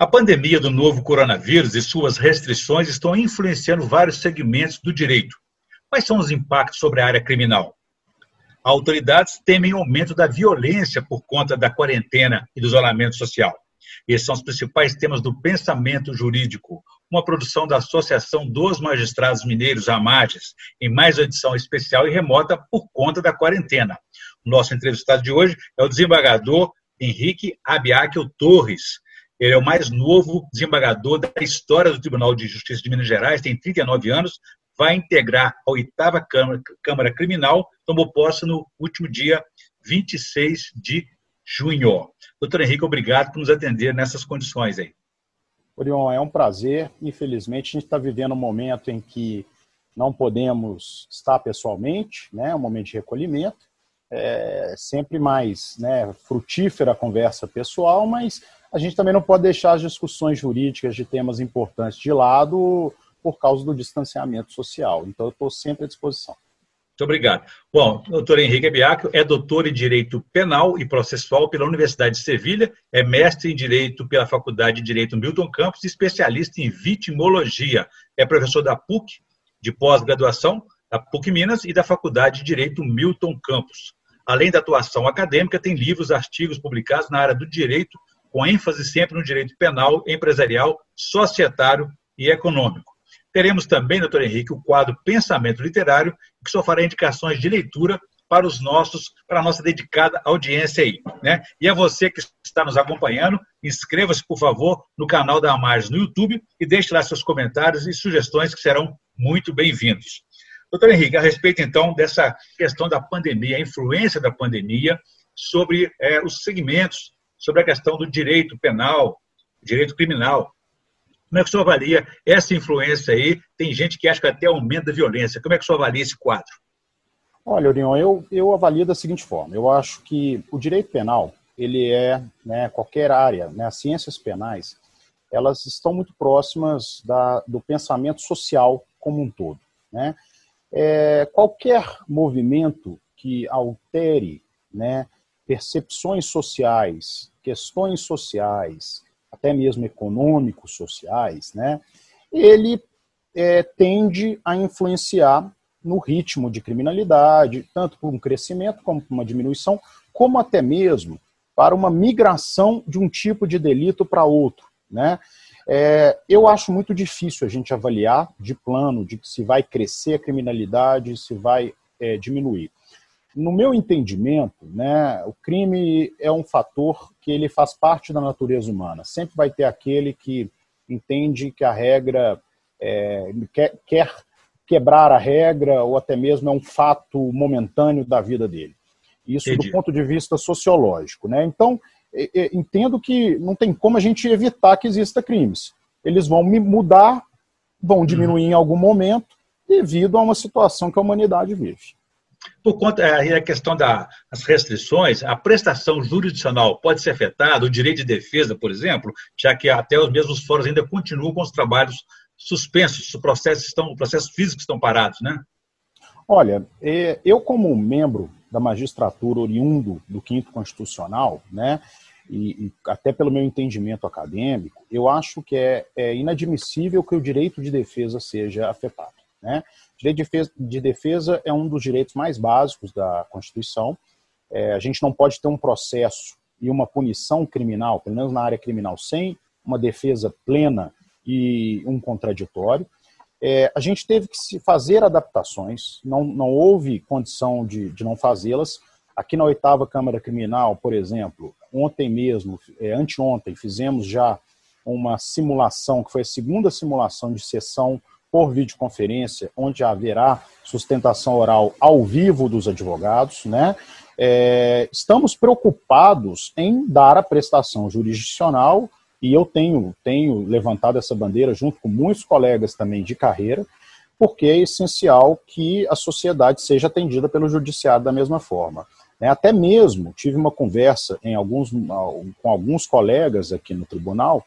A pandemia do novo coronavírus e suas restrições estão influenciando vários segmentos do direito. Quais são os impactos sobre a área criminal? Autoridades temem aumento da violência por conta da quarentena e do isolamento social. Esses são os principais temas do pensamento jurídico, uma produção da Associação dos Magistrados Mineiros, AMAGES, em mais uma edição especial e remota por conta da quarentena. O nosso entrevistado de hoje é o desembargador Henrique Abiaquil Torres, ele é o mais novo desembargador da história do Tribunal de Justiça de Minas Gerais, tem 39 anos, vai integrar a oitava Câmara, Câmara Criminal, tomou posse no último dia 26 de junho. Doutor Henrique, obrigado por nos atender nessas condições aí. Orion, é um prazer. Infelizmente, a gente está vivendo um momento em que não podemos estar pessoalmente, né? um momento de recolhimento. É sempre mais né, frutífera a conversa pessoal, mas a gente também não pode deixar as discussões jurídicas de temas importantes de lado por causa do distanciamento social. Então, eu estou sempre à disposição. Muito obrigado. Bom, doutor Henrique Biacchio é doutor em Direito Penal e Processual pela Universidade de Sevilha, é mestre em Direito pela Faculdade de Direito Milton Campos e especialista em vitimologia. É professor da PUC, de pós-graduação, da PUC Minas e da Faculdade de Direito Milton Campos. Além da atuação acadêmica, tem livros, artigos publicados na área do direito com ênfase sempre no direito penal, empresarial, societário e econômico. Teremos também, doutor Henrique, o quadro Pensamento Literário, que só fará indicações de leitura para os nossos, para a nossa dedicada audiência aí. Né? E a você que está nos acompanhando, inscreva-se, por favor, no canal da Amares no YouTube e deixe lá seus comentários e sugestões que serão muito bem-vindos. Doutor Henrique, a respeito então dessa questão da pandemia, a influência da pandemia sobre é, os segmentos sobre a questão do direito penal, direito criminal. Como é que o senhor avalia essa influência aí? Tem gente que acha que até aumenta a violência. Como é que o senhor avalia esse quadro? Olha, Orion, eu, eu avalio da seguinte forma. Eu acho que o direito penal, ele é, né, qualquer área, né, as ciências penais, elas estão muito próximas da, do pensamento social como um todo. Né? É, qualquer movimento que altere né, percepções sociais, questões sociais, até mesmo econômicos sociais, né, ele é, tende a influenciar no ritmo de criminalidade, tanto por um crescimento como por uma diminuição, como até mesmo para uma migração de um tipo de delito para outro. Né? É, eu acho muito difícil a gente avaliar de plano de se vai crescer a criminalidade, se vai é, diminuir no meu entendimento, né, o crime é um fator que ele faz parte da natureza humana. Sempre vai ter aquele que entende que a regra é, quer, quer quebrar a regra ou até mesmo é um fato momentâneo da vida dele. Isso Entendi. do ponto de vista sociológico. Né? Então, entendo que não tem como a gente evitar que exista crimes. Eles vão mudar, vão diminuir uhum. em algum momento, devido a uma situação que a humanidade vive. Por conta é, da questão das restrições, a prestação jurisdicional pode ser afetada, o direito de defesa, por exemplo, já que até os mesmos fóruns ainda continuam com os trabalhos suspensos, os processos, estão, processos físicos estão parados, né? Olha, é, eu como membro da magistratura oriundo do quinto constitucional, né, e, e, até pelo meu entendimento acadêmico, eu acho que é, é inadmissível que o direito de defesa seja afetado. Né? Direito de defesa, de defesa é um dos direitos mais básicos da Constituição. É, a gente não pode ter um processo e uma punição criminal, pelo menos na área criminal, sem uma defesa plena e um contraditório. É, a gente teve que se fazer adaptações, não, não houve condição de, de não fazê-las. Aqui na oitava Câmara Criminal, por exemplo, ontem mesmo, é, anteontem, fizemos já uma simulação, que foi a segunda simulação de sessão por videoconferência, onde haverá sustentação oral ao vivo dos advogados, né? É, estamos preocupados em dar a prestação jurisdicional e eu tenho, tenho levantado essa bandeira junto com muitos colegas também de carreira, porque é essencial que a sociedade seja atendida pelo judiciário da mesma forma. É, até mesmo tive uma conversa em alguns, com alguns colegas aqui no tribunal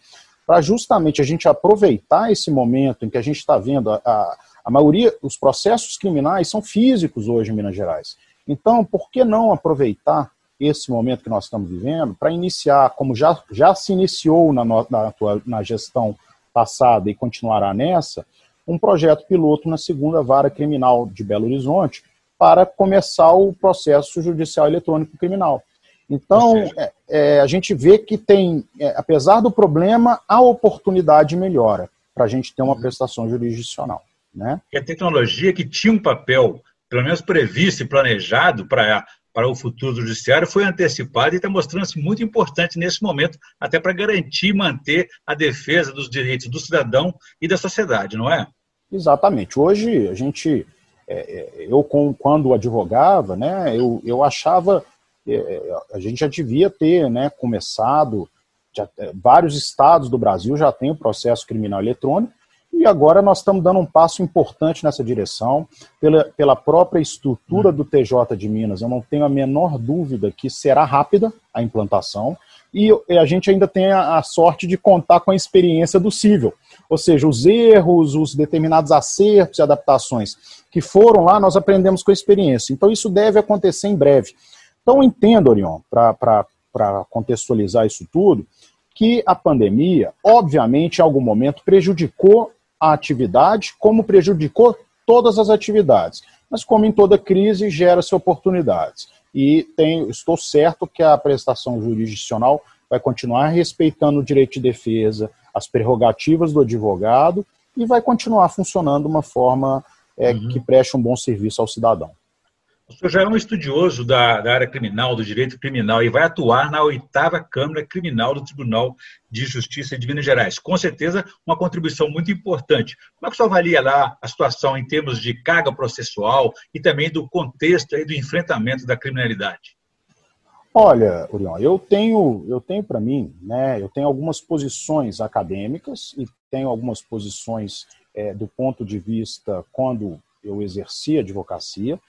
para justamente a gente aproveitar esse momento em que a gente está vendo a, a, a, maioria, os processos criminais são físicos hoje em Minas Gerais. Então, por que não aproveitar esse momento que nós estamos vivendo para iniciar, como já, já se iniciou na, na, na gestão passada e continuará nessa, um projeto piloto na segunda vara criminal de Belo Horizonte para começar o processo judicial eletrônico criminal. Então, é, é, a gente vê que tem, é, apesar do problema, a oportunidade melhora para a gente ter uma uhum. prestação jurisdicional. Né? E a tecnologia que tinha um papel, pelo menos previsto e planejado para para o futuro do judiciário foi antecipada e está mostrando-se muito importante nesse momento, até para garantir e manter a defesa dos direitos do cidadão e da sociedade, não é? Exatamente. Hoje, a gente, é, eu quando advogava, né, eu, eu achava é, a gente já devia ter né, começado, já, é, vários estados do Brasil já têm o processo criminal eletrônico, e agora nós estamos dando um passo importante nessa direção, pela, pela própria estrutura do TJ de Minas. Eu não tenho a menor dúvida que será rápida a implantação, e a gente ainda tem a sorte de contar com a experiência do cível. Ou seja, os erros, os determinados acertos e adaptações que foram lá, nós aprendemos com a experiência. Então, isso deve acontecer em breve. Então, entendo, Orion, para contextualizar isso tudo, que a pandemia, obviamente, em algum momento prejudicou a atividade, como prejudicou todas as atividades. Mas, como em toda crise, gera-se oportunidades. E estou certo que a prestação jurisdicional vai continuar respeitando o direito de defesa, as prerrogativas do advogado e vai continuar funcionando de uma forma é, uhum. que preste um bom serviço ao cidadão. O senhor já é um estudioso da, da, área criminal, do direito criminal, e vai atuar na oitava Câmara Criminal do Tribunal de Justiça de Minas Gerais. Com certeza, uma contribuição muito importante. Como é que o senhor avalia lá a situação em termos de carga processual e também do contexto aí do enfrentamento da criminalidade? Olha, Urion, eu tenho, eu tenho para mim, né, eu tenho algumas posições acadêmicas e tenho algumas posições é, do ponto de vista quando eu exerci advocacia.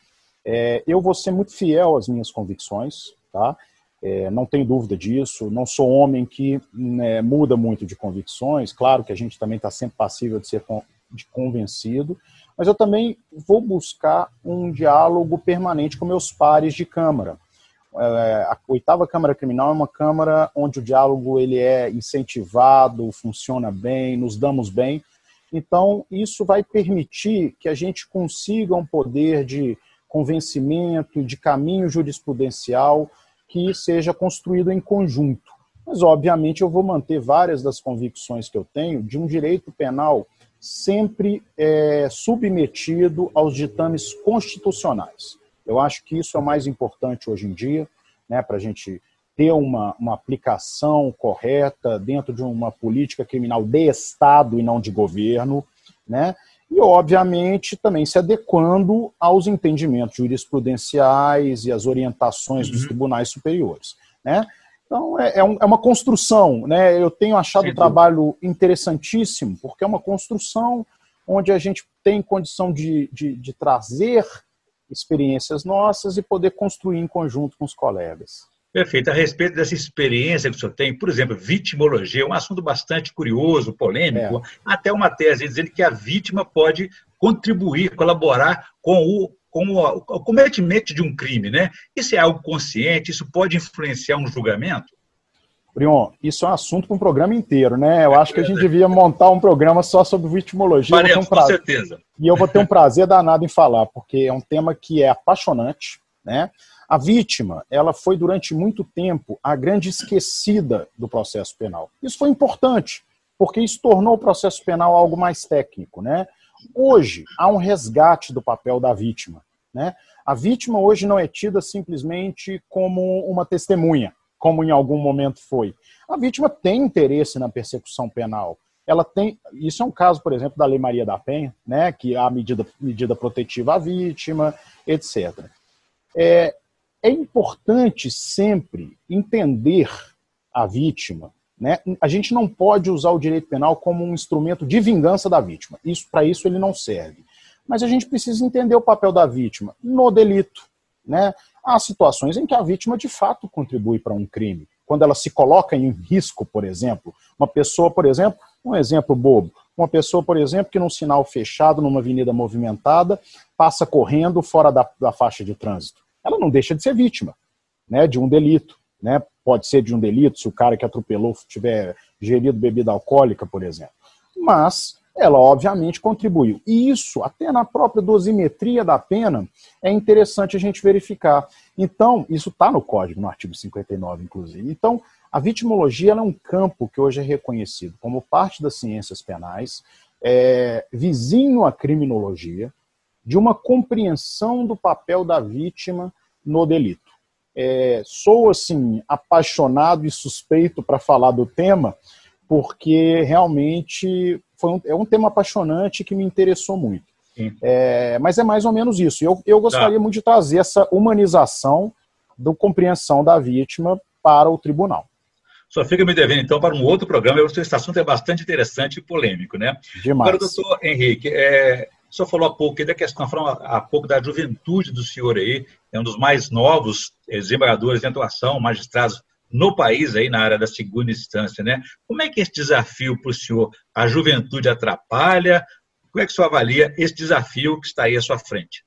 É, eu vou ser muito fiel às minhas convicções, tá? É, não tenho dúvida disso. Não sou homem que né, muda muito de convicções. Claro que a gente também está sempre passível de ser de convencido, mas eu também vou buscar um diálogo permanente com meus pares de Câmara. É, a oitava Câmara Criminal é uma Câmara onde o diálogo ele é incentivado, funciona bem, nos damos bem. Então, isso vai permitir que a gente consiga um poder de convencimento, de caminho jurisprudencial que seja construído em conjunto. Mas, obviamente, eu vou manter várias das convicções que eu tenho de um direito penal sempre é, submetido aos ditames constitucionais. Eu acho que isso é o mais importante hoje em dia, né, para a gente ter uma, uma aplicação correta dentro de uma política criminal de Estado e não de governo, né? E, obviamente, também se adequando aos entendimentos jurisprudenciais e às orientações uhum. dos tribunais superiores. Né? Então, é, é, um, é, uma construção. Né? Eu tenho achado o trabalho interessantíssimo, porque é uma construção onde a gente tem condição de, de, de trazer experiências nossas e poder construir em conjunto com os colegas. Perfeito. A respeito dessa experiência que o senhor tem, por exemplo, vitimologia, um assunto bastante curioso, polêmico, é. até uma tese dizendo que a vítima pode contribuir, colaborar com o, com o, o cometimento de um crime, né? Isso é algo consciente? Isso pode influenciar um julgamento? Prion, isso é um assunto para um programa inteiro, né? Eu acho que a gente devia montar um programa só sobre vitimologia. Faremos, um com certeza. E eu vou ter um prazer danado em falar, porque é um tema que é apaixonante, né? A vítima, ela foi durante muito tempo a grande esquecida do processo penal. Isso foi importante, porque isso tornou o processo penal algo mais técnico, né? Hoje há um resgate do papel da vítima, né? A vítima hoje não é tida simplesmente como uma testemunha, como em algum momento foi. A vítima tem interesse na persecução penal. Ela tem, isso é um caso, por exemplo, da Lei Maria da Penha, né, que há medida, medida protetiva à vítima, etc. É, é importante sempre entender a vítima. Né? A gente não pode usar o direito penal como um instrumento de vingança da vítima. Isso Para isso ele não serve. Mas a gente precisa entender o papel da vítima no delito. Né? Há situações em que a vítima de fato contribui para um crime. Quando ela se coloca em risco, por exemplo, uma pessoa, por exemplo, um exemplo bobo, uma pessoa, por exemplo, que num sinal fechado, numa avenida movimentada, passa correndo fora da, da faixa de trânsito ela não deixa de ser vítima. né, de um delito. Né? Pode ser de um delito se o cara que atropelou tiver gerido bebida alcoólica, por exemplo. Mas ela obviamente contribuiu. E isso, até na própria dosimetria da pena, é interessante a gente verificar. Então, isso está no código, no artigo 59, inclusive. Então, a vitimologia é um campo que hoje é reconhecido como parte das ciências penais, é, vizinho à criminologia, de uma compreensão do papel da vítima no delito. É, sou, assim, apaixonado e suspeito para falar do tema, porque realmente foi um, é um tema apaixonante que me interessou muito. É, mas é mais ou menos isso. Eu, eu gostaria tá. muito de trazer essa humanização da compreensão da vítima para o tribunal. Só fica me devendo, então, para um outro programa. Esse assunto é bastante interessante e polêmico, né? Demais. Agora, doutor Henrique, é, o senhor falou há pouco da questão, falou há pouco da juventude do senhor aí, é um dos mais novos desembargadores de atuação, magistrados no país aí na área da segunda instância, né? Como é que esse desafio para o senhor, a juventude atrapalha? Como é que o senhor avalia esse desafio que está aí à sua frente?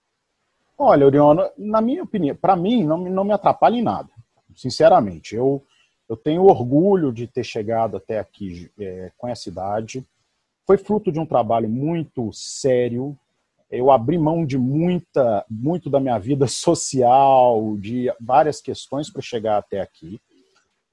Olha, Oriona, na minha opinião, para mim não, não me atrapalha em nada, sinceramente. Eu, eu tenho orgulho de ter chegado até aqui é, com essa idade foi fruto de um trabalho muito sério. Eu abri mão de muita, muito da minha vida social, de várias questões para chegar até aqui.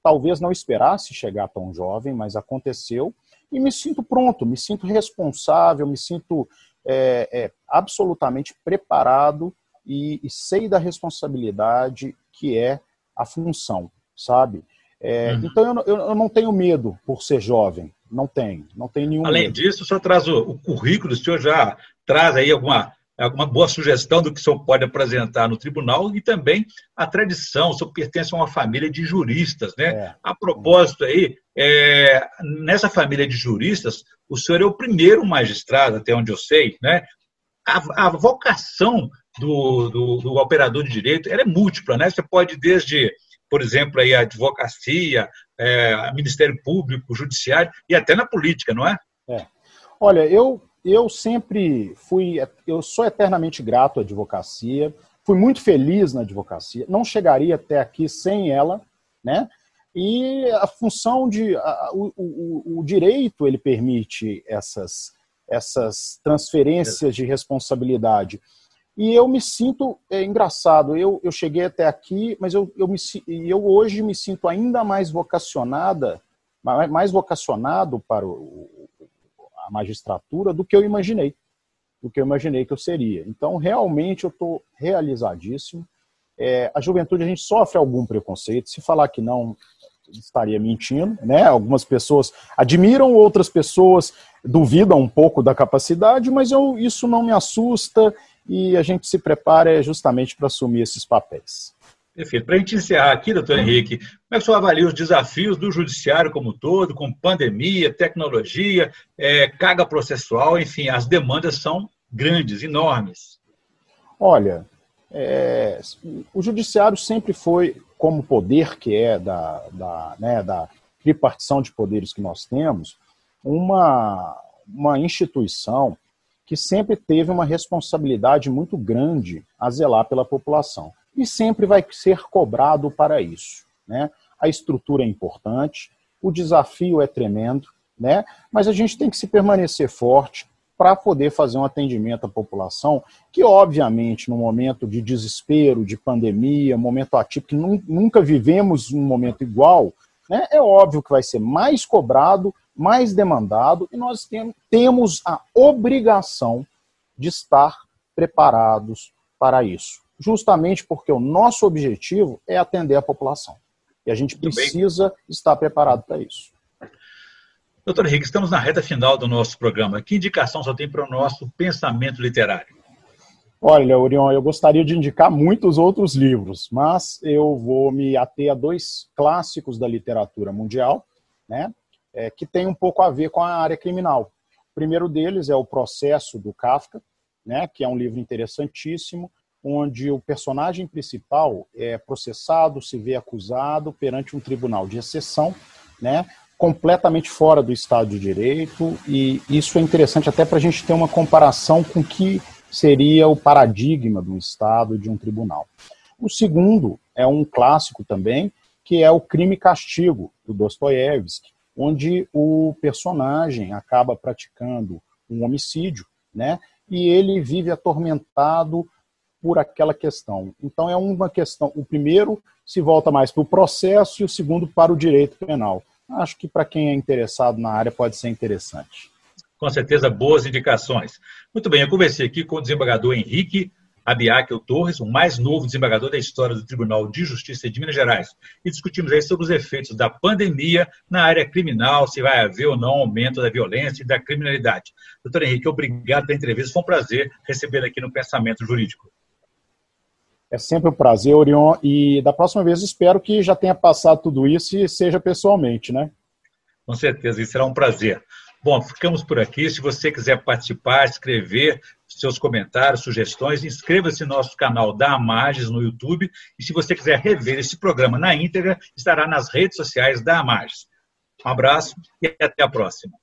Talvez não esperasse chegar tão jovem, mas aconteceu. E me sinto pronto, me sinto responsável, me sinto é, é, absolutamente preparado e, e, sei da responsabilidade que é a função, sabe? É, uhum. Então eu, eu, eu, não tenho medo por ser jovem, não tenho, não tenho nenhum. Além medo. disso, o senhor traz o, o, currículo, o senhor já traz aí alguma, alguma boa sugestão do que o senhor pode apresentar no tribunal e também a tradição, o senhor pertence a uma família de juristas, né? É. A propósito aí, é, nessa família de juristas, o senhor é o primeiro magistrado, até onde eu sei, né? A, a vocação do, do, do operador de direito é múltipla, né? Você pode desde por exemplo, aí a advocacia, é, Ministério Público, Judiciário e até na política, não é? é. Olha, eu, eu sempre fui, eu sou eternamente grato à advocacia, fui muito feliz na advocacia, não chegaria até aqui sem ela, né? E a função de, a, o, o, o direito ele permite essas, essas transferências de responsabilidade. E eu me sinto é, engraçado. Eu, eu cheguei até aqui, mas eu, eu, me, eu hoje me sinto ainda mais vocacionada, mais vocacionado para o, a magistratura do que eu imaginei, do que eu imaginei que eu seria. Então, realmente, eu estou realizadíssimo. É, a juventude a gente sofre algum preconceito. Se falar que não, estaria mentindo, né? Algumas pessoas admiram, outras pessoas duvidam um pouco da capacidade, mas eu, isso não me assusta e a gente se prepara justamente para assumir esses papéis. Perfeito. Para a gente encerrar aqui, doutor Henrique, como é que o senhor avalia os desafios do judiciário como um todo, com pandemia, tecnologia, é, carga processual, enfim, as demandas são grandes, enormes. Olha, é, o judiciário sempre foi, como poder que é da, da, né, da tripartição de poderes que nós temos, uma, uma instituição que sempre teve uma responsabilidade muito grande a zelar pela população. E sempre vai ser cobrado para isso. Né? A estrutura é importante, o desafio é tremendo, né? mas a gente tem que se permanecer forte para poder fazer um atendimento à população, que obviamente no momento de desespero, de pandemia, momento atípico, nunca vivemos um momento igual, né? é óbvio que vai ser mais cobrado mais demandado e nós temos a obrigação de estar preparados para isso. Justamente porque o nosso objetivo é atender a população. E a gente precisa estar preparado para isso. Doutor Henrique, estamos na reta final do nosso programa. Que indicação só tem para o nosso pensamento literário? Olha, Orion, eu gostaria de indicar muitos outros livros, mas eu vou me ater a dois clássicos da literatura mundial, né? É, que tem um pouco a ver com a área criminal. O primeiro deles é o Processo do Kafka, né, que é um livro interessantíssimo, onde o personagem principal é processado, se vê acusado perante um tribunal de exceção, né, completamente fora do Estado de Direito, e isso é interessante até para a gente ter uma comparação com o que seria o paradigma do Estado de um tribunal. O segundo é um clássico também, que é o Crime e Castigo, do Dostoiévski, onde o personagem acaba praticando um homicídio, né? E ele vive atormentado por aquela questão. Então é uma questão. O primeiro se volta mais para o processo e o segundo para o direito penal. Acho que para quem é interessado na área pode ser interessante. Com certeza, boas indicações. Muito bem, eu conversei aqui com o desembargador Henrique Abiakel Torres, o mais novo desembargador da história do Tribunal de Justiça de Minas Gerais, e discutimos aí sobre os efeitos da pandemia na área criminal, se vai haver ou não aumento da violência e da criminalidade. Doutor Henrique, obrigado pela entrevista, foi um prazer recebê-lo aqui no Pensamento Jurídico. É sempre um prazer, Orion, e da próxima vez espero que já tenha passado tudo isso e seja pessoalmente, né? Com certeza, isso será um prazer. Bom, ficamos por aqui. Se você quiser participar, escrever seus comentários, sugestões, inscreva-se no nosso canal da Amages no YouTube. E se você quiser rever esse programa na íntegra, estará nas redes sociais da Amages. Um abraço e até a próxima.